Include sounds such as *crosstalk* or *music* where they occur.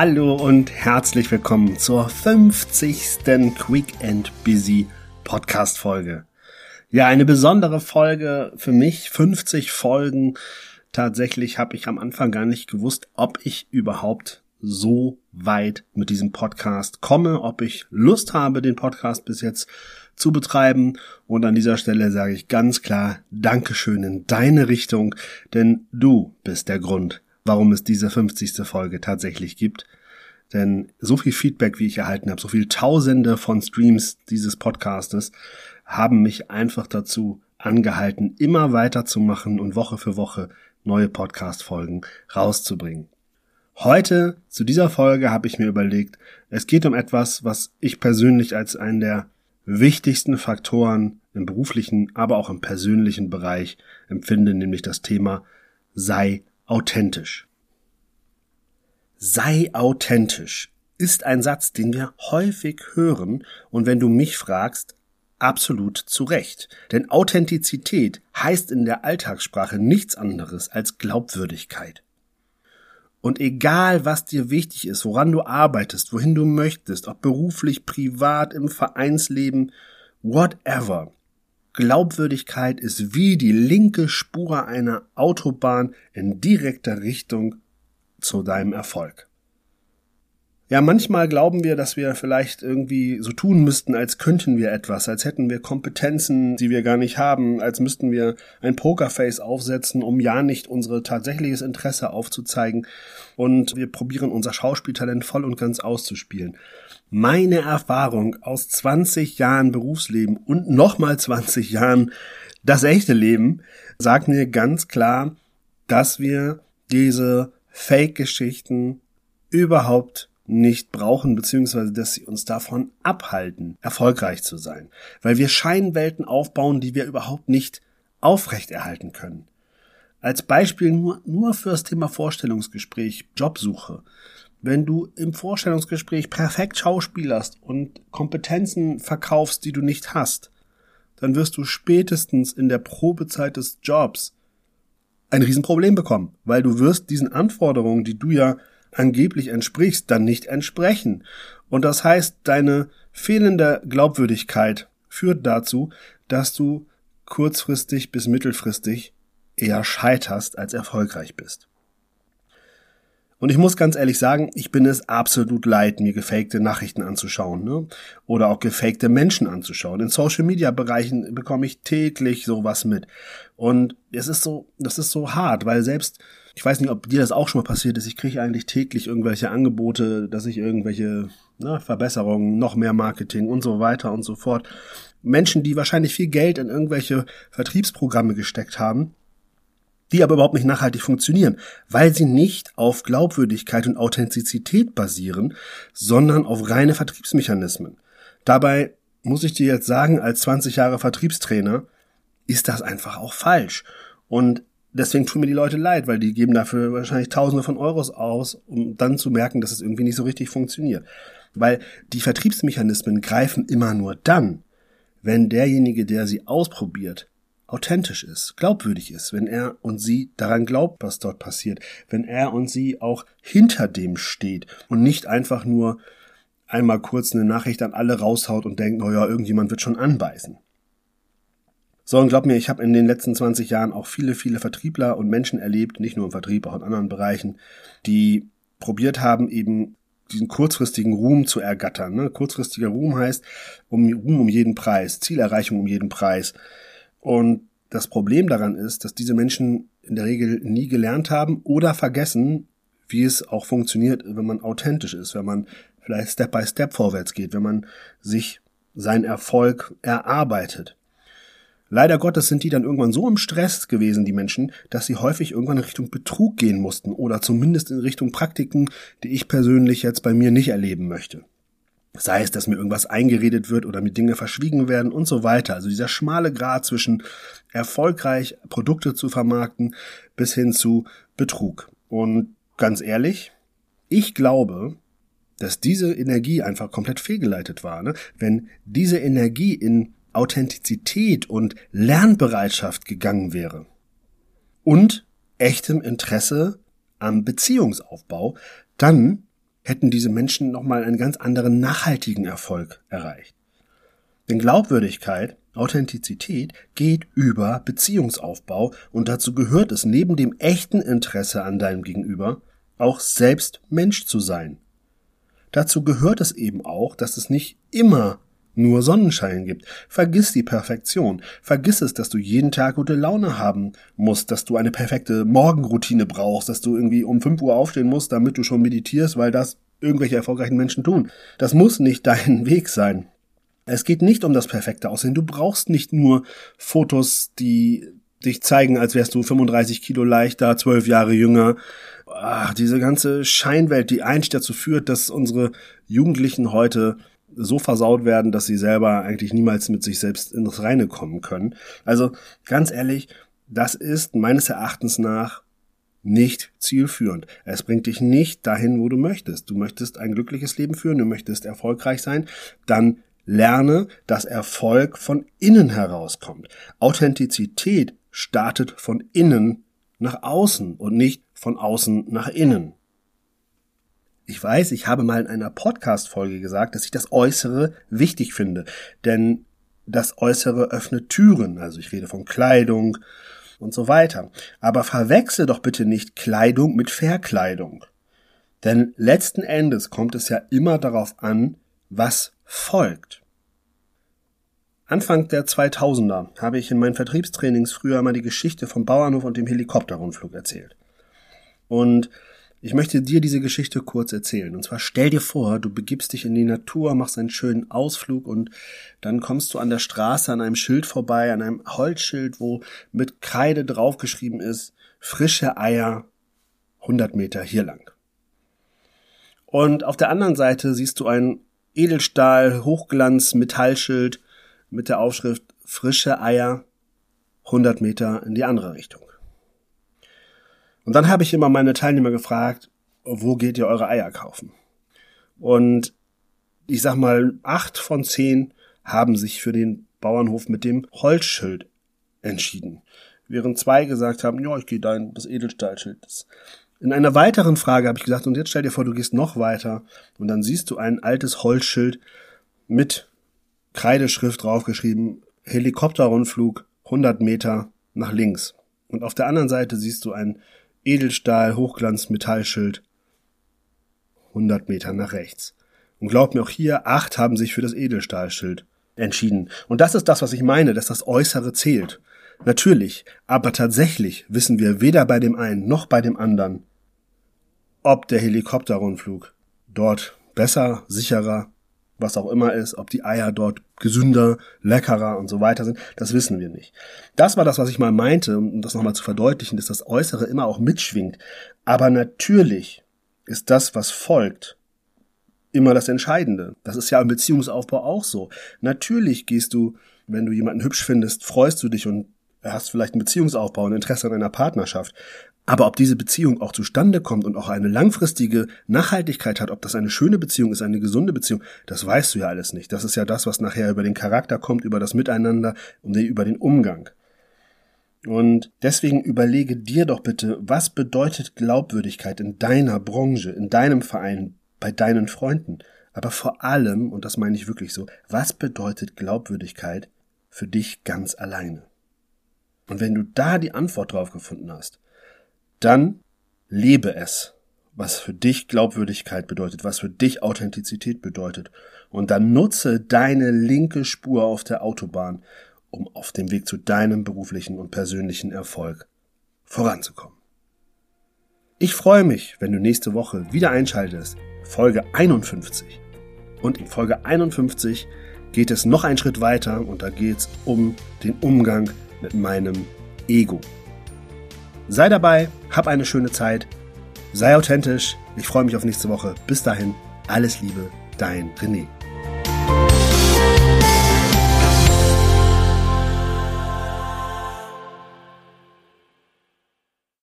Hallo und herzlich willkommen zur 50. Quick and Busy Podcast Folge. Ja, eine besondere Folge für mich, 50 Folgen. Tatsächlich habe ich am Anfang gar nicht gewusst, ob ich überhaupt so weit mit diesem Podcast komme, ob ich Lust habe, den Podcast bis jetzt zu betreiben. Und an dieser Stelle sage ich ganz klar Dankeschön in deine Richtung, denn du bist der Grund, warum es diese 50. Folge tatsächlich gibt. Denn so viel Feedback, wie ich erhalten habe, so viel Tausende von Streams dieses Podcastes, haben mich einfach dazu angehalten, immer weiterzumachen und Woche für Woche neue Podcast-Folgen rauszubringen. Heute, zu dieser Folge, habe ich mir überlegt, es geht um etwas, was ich persönlich als einen der wichtigsten Faktoren im beruflichen, aber auch im persönlichen Bereich empfinde, nämlich das Thema sei authentisch. Sei authentisch ist ein Satz, den wir häufig hören und wenn du mich fragst, absolut zu Recht. Denn Authentizität heißt in der Alltagssprache nichts anderes als Glaubwürdigkeit. Und egal, was dir wichtig ist, woran du arbeitest, wohin du möchtest, ob beruflich, privat, im Vereinsleben, whatever, Glaubwürdigkeit ist wie die linke Spur einer Autobahn in direkter Richtung zu deinem Erfolg. Ja, manchmal glauben wir, dass wir vielleicht irgendwie so tun müssten, als könnten wir etwas, als hätten wir Kompetenzen, die wir gar nicht haben, als müssten wir ein Pokerface aufsetzen, um ja nicht unser tatsächliches Interesse aufzuzeigen. Und wir probieren unser Schauspieltalent voll und ganz auszuspielen. Meine Erfahrung aus 20 Jahren Berufsleben und nochmal 20 Jahren das echte Leben sagt mir ganz klar, dass wir diese Fake-Geschichten überhaupt nicht brauchen, beziehungsweise dass sie uns davon abhalten, erfolgreich zu sein. Weil wir Scheinwelten aufbauen, die wir überhaupt nicht aufrechterhalten können. Als Beispiel nur, nur fürs Thema Vorstellungsgespräch, Jobsuche. Wenn du im Vorstellungsgespräch perfekt schauspielerst und Kompetenzen verkaufst, die du nicht hast, dann wirst du spätestens in der Probezeit des Jobs ein Riesenproblem bekommen, weil du wirst diesen Anforderungen, die du ja angeblich entsprichst, dann nicht entsprechen. Und das heißt, deine fehlende Glaubwürdigkeit führt dazu, dass du kurzfristig bis mittelfristig eher scheiterst als erfolgreich bist. Und ich muss ganz ehrlich sagen, ich bin es absolut leid, mir gefakte Nachrichten anzuschauen, ne? Oder auch gefakte Menschen anzuschauen. In Social Media Bereichen bekomme ich täglich sowas mit. Und es ist so, das ist so hart, weil selbst, ich weiß nicht, ob dir das auch schon mal passiert ist, ich kriege eigentlich täglich irgendwelche Angebote, dass ich irgendwelche ne, Verbesserungen, noch mehr Marketing und so weiter und so fort. Menschen, die wahrscheinlich viel Geld in irgendwelche Vertriebsprogramme gesteckt haben, die aber überhaupt nicht nachhaltig funktionieren, weil sie nicht auf Glaubwürdigkeit und Authentizität basieren, sondern auf reine Vertriebsmechanismen. Dabei muss ich dir jetzt sagen, als 20 Jahre Vertriebstrainer ist das einfach auch falsch. Und deswegen tun mir die Leute leid, weil die geben dafür wahrscheinlich Tausende von Euros aus, um dann zu merken, dass es irgendwie nicht so richtig funktioniert. Weil die Vertriebsmechanismen greifen immer nur dann, wenn derjenige, der sie ausprobiert, authentisch ist, glaubwürdig ist, wenn er und sie daran glaubt, was dort passiert, wenn er und sie auch hinter dem steht und nicht einfach nur einmal kurz eine Nachricht an alle raushaut und denkt, naja, irgendjemand wird schon anbeißen. So, und glaub mir, ich habe in den letzten 20 Jahren auch viele, viele Vertriebler und Menschen erlebt, nicht nur im Vertrieb, auch in anderen Bereichen, die probiert haben, eben diesen kurzfristigen Ruhm zu ergattern. Ne? Kurzfristiger Ruhm heißt um Ruhm um jeden Preis, Zielerreichung um jeden Preis. Und das Problem daran ist, dass diese Menschen in der Regel nie gelernt haben oder vergessen, wie es auch funktioniert, wenn man authentisch ist, wenn man vielleicht Step by Step vorwärts geht, wenn man sich seinen Erfolg erarbeitet. Leider Gottes sind die dann irgendwann so im Stress gewesen, die Menschen, dass sie häufig irgendwann in Richtung Betrug gehen mussten oder zumindest in Richtung Praktiken, die ich persönlich jetzt bei mir nicht erleben möchte. Sei es, dass mir irgendwas eingeredet wird oder mir Dinge verschwiegen werden und so weiter. Also dieser schmale Grad zwischen erfolgreich Produkte zu vermarkten bis hin zu Betrug. Und ganz ehrlich, ich glaube, dass diese Energie einfach komplett fehlgeleitet war. Ne? Wenn diese Energie in Authentizität und Lernbereitschaft gegangen wäre und echtem Interesse am Beziehungsaufbau, dann hätten diese Menschen nochmal einen ganz anderen nachhaltigen Erfolg erreicht. Denn Glaubwürdigkeit, Authentizität geht über Beziehungsaufbau und dazu gehört es neben dem echten Interesse an deinem Gegenüber auch selbst Mensch zu sein. Dazu gehört es eben auch, dass es nicht immer nur Sonnenschein gibt. Vergiss die Perfektion. Vergiss es, dass du jeden Tag gute Laune haben musst, dass du eine perfekte Morgenroutine brauchst, dass du irgendwie um 5 Uhr aufstehen musst, damit du schon meditierst, weil das irgendwelche erfolgreichen Menschen tun. Das muss nicht *laughs* dein Weg sein. Es geht nicht um das perfekte Aussehen. Du brauchst nicht nur Fotos, die dich zeigen, als wärst du 35 Kilo leichter, 12 Jahre jünger. Ach, diese ganze Scheinwelt, die eigentlich dazu führt, dass unsere Jugendlichen heute so versaut werden, dass sie selber eigentlich niemals mit sich selbst ins Reine kommen können. Also ganz ehrlich, das ist meines Erachtens nach nicht zielführend. Es bringt dich nicht dahin, wo du möchtest. Du möchtest ein glückliches Leben führen, du möchtest erfolgreich sein, dann lerne, dass Erfolg von innen herauskommt. Authentizität startet von innen nach außen und nicht von außen nach innen. Ich weiß, ich habe mal in einer Podcast-Folge gesagt, dass ich das Äußere wichtig finde, denn das Äußere öffnet Türen. Also ich rede von Kleidung und so weiter. Aber verwechsel doch bitte nicht Kleidung mit Verkleidung. Denn letzten Endes kommt es ja immer darauf an, was folgt. Anfang der 2000er habe ich in meinen Vertriebstrainings früher mal die Geschichte vom Bauernhof und dem Helikopterrundflug erzählt. Und ich möchte dir diese Geschichte kurz erzählen. Und zwar stell dir vor, du begibst dich in die Natur, machst einen schönen Ausflug und dann kommst du an der Straße an einem Schild vorbei, an einem Holzschild, wo mit Kreide draufgeschrieben ist, frische Eier 100 Meter hier lang. Und auf der anderen Seite siehst du ein Edelstahl, Hochglanz, Metallschild mit der Aufschrift frische Eier 100 Meter in die andere Richtung. Und dann habe ich immer meine Teilnehmer gefragt, wo geht ihr eure Eier kaufen? Und ich sag mal, acht von zehn haben sich für den Bauernhof mit dem Holzschild entschieden. Während zwei gesagt haben, ja, ich gehe da in das Edelstahlschild. In einer weiteren Frage habe ich gesagt, und jetzt stell dir vor, du gehst noch weiter und dann siehst du ein altes Holzschild mit Kreideschrift draufgeschrieben, Helikopterrundflug 100 Meter nach links. Und auf der anderen Seite siehst du ein Edelstahl, Hochglanz, Metallschild. 100 Meter nach rechts. Und glaubt mir auch hier, acht haben sich für das Edelstahlschild entschieden. Und das ist das, was ich meine, dass das Äußere zählt. Natürlich, aber tatsächlich wissen wir weder bei dem einen noch bei dem anderen, ob der Helikopterrundflug dort besser, sicherer was auch immer ist, ob die Eier dort gesünder, leckerer und so weiter sind, das wissen wir nicht. Das war das, was ich mal meinte, um das nochmal zu verdeutlichen, dass das Äußere immer auch mitschwingt. Aber natürlich ist das, was folgt, immer das Entscheidende. Das ist ja im Beziehungsaufbau auch so. Natürlich gehst du, wenn du jemanden hübsch findest, freust du dich und hast vielleicht einen Beziehungsaufbau, ein Interesse an einer Partnerschaft. Aber ob diese Beziehung auch zustande kommt und auch eine langfristige Nachhaltigkeit hat, ob das eine schöne Beziehung ist, eine gesunde Beziehung, das weißt du ja alles nicht. Das ist ja das, was nachher über den Charakter kommt, über das Miteinander über den Umgang. Und deswegen überlege dir doch bitte, was bedeutet Glaubwürdigkeit in deiner Branche, in deinem Verein, bei deinen Freunden? Aber vor allem, und das meine ich wirklich so, was bedeutet Glaubwürdigkeit für dich ganz alleine? Und wenn du da die Antwort drauf gefunden hast, dann lebe es, was für dich Glaubwürdigkeit bedeutet, was für dich Authentizität bedeutet. Und dann nutze deine linke Spur auf der Autobahn, um auf dem Weg zu deinem beruflichen und persönlichen Erfolg voranzukommen. Ich freue mich, wenn du nächste Woche wieder einschaltest, Folge 51. Und in Folge 51 geht es noch einen Schritt weiter und da geht es um den Umgang mit meinem Ego. Sei dabei, hab eine schöne Zeit, sei authentisch. Ich freue mich auf nächste Woche. Bis dahin, alles Liebe, dein René.